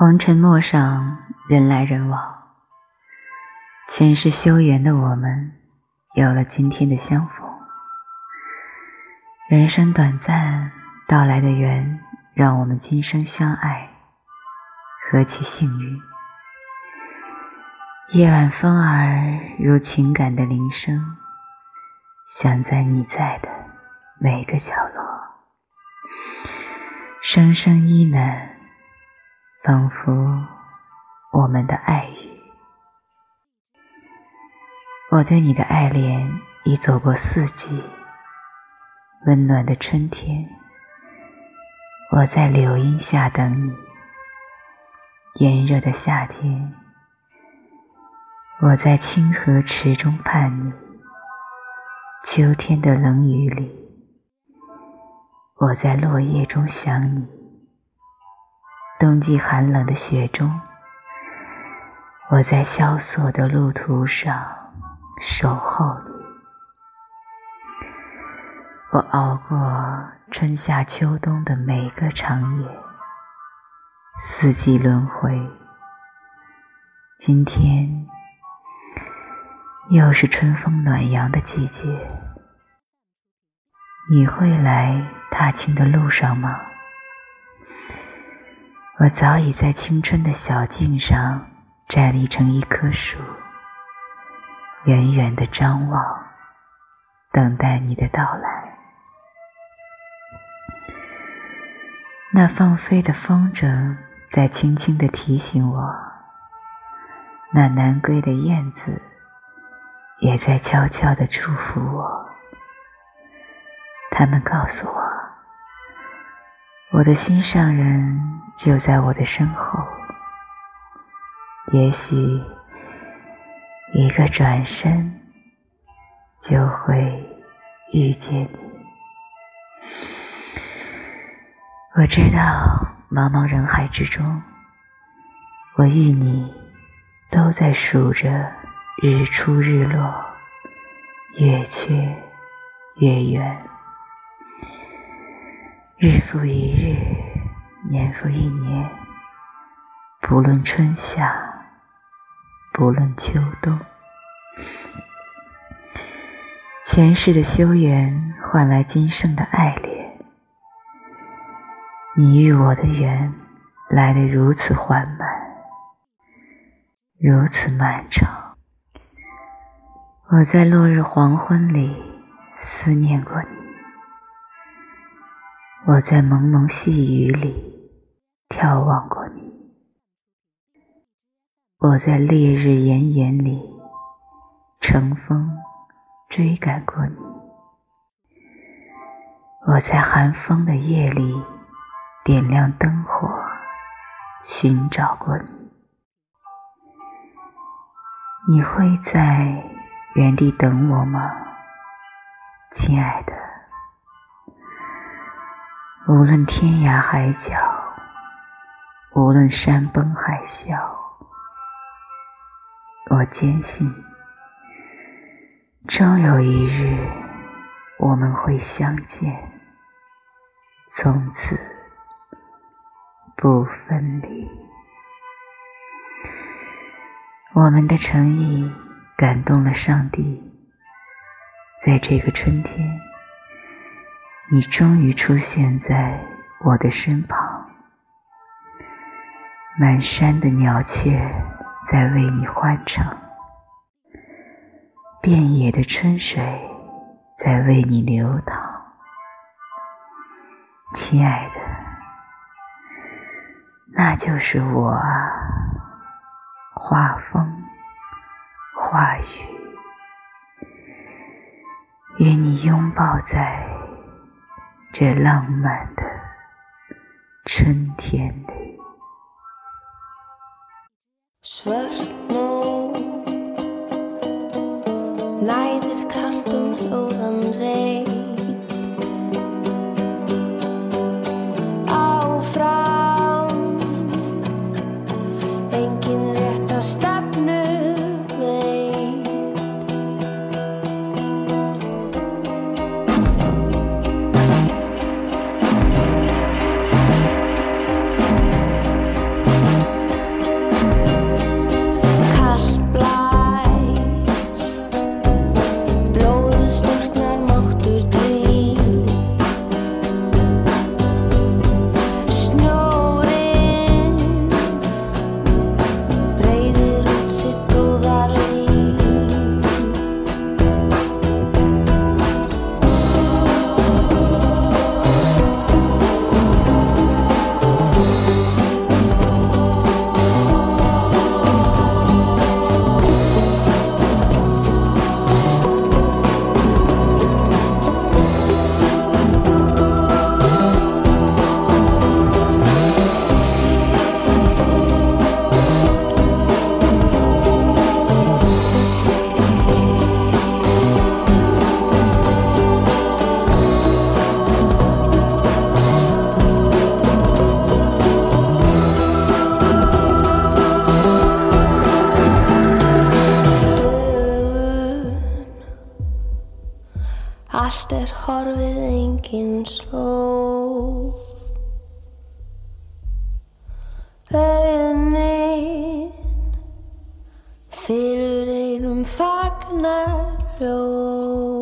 红尘陌上人来人往，前世修缘的我们，有了今天的相逢。人生短暂，到来的缘，让我们今生相爱，何其幸运！夜晚风儿如情感的铃声，响在你在的每个角落，声声依喃，仿佛我们的爱语。我对你的爱恋已走过四季，温暖的春天，我在柳荫下等你；炎热的夏天。我在清河池中盼你，秋天的冷雨里；我在落叶中想你，冬季寒冷的雪中；我在萧索的路途上守候你。我熬过春夏秋冬的每个长夜，四季轮回。今天。又是春风暖阳的季节，你会来踏青的路上吗？我早已在青春的小径上站立成一棵树，远远的张望，等待你的到来。那放飞的风筝在轻轻地提醒我，那南归的燕子。也在悄悄地祝福我。他们告诉我，我的心上人就在我的身后。也许一个转身，就会遇见你。我知道，茫茫人海之中，我与你都在数着。日出日落，月缺月圆，日复一日，年复一年。不论春夏，不论秋冬，前世的修缘换来今生的爱恋。你与我的缘来得如此缓慢，如此漫长。我在落日黄昏里思念过你，我在蒙蒙细雨里眺望过你，我在烈日炎炎里乘风追赶过你，我在寒风的夜里点亮灯火寻找过你，你会在。原地等我吗，亲爱的？无论天涯海角，无论山崩海啸，我坚信，终有一日我们会相见，从此不分离。我们的诚意。感动了上帝，在这个春天，你终于出现在我的身旁。满山的鸟雀在为你欢唱，遍野的春水在为你流淌。亲爱的，那就是我啊，画风。话语，与你拥抱在这浪漫的春天里。Svörð nóg Næðir kall Not road.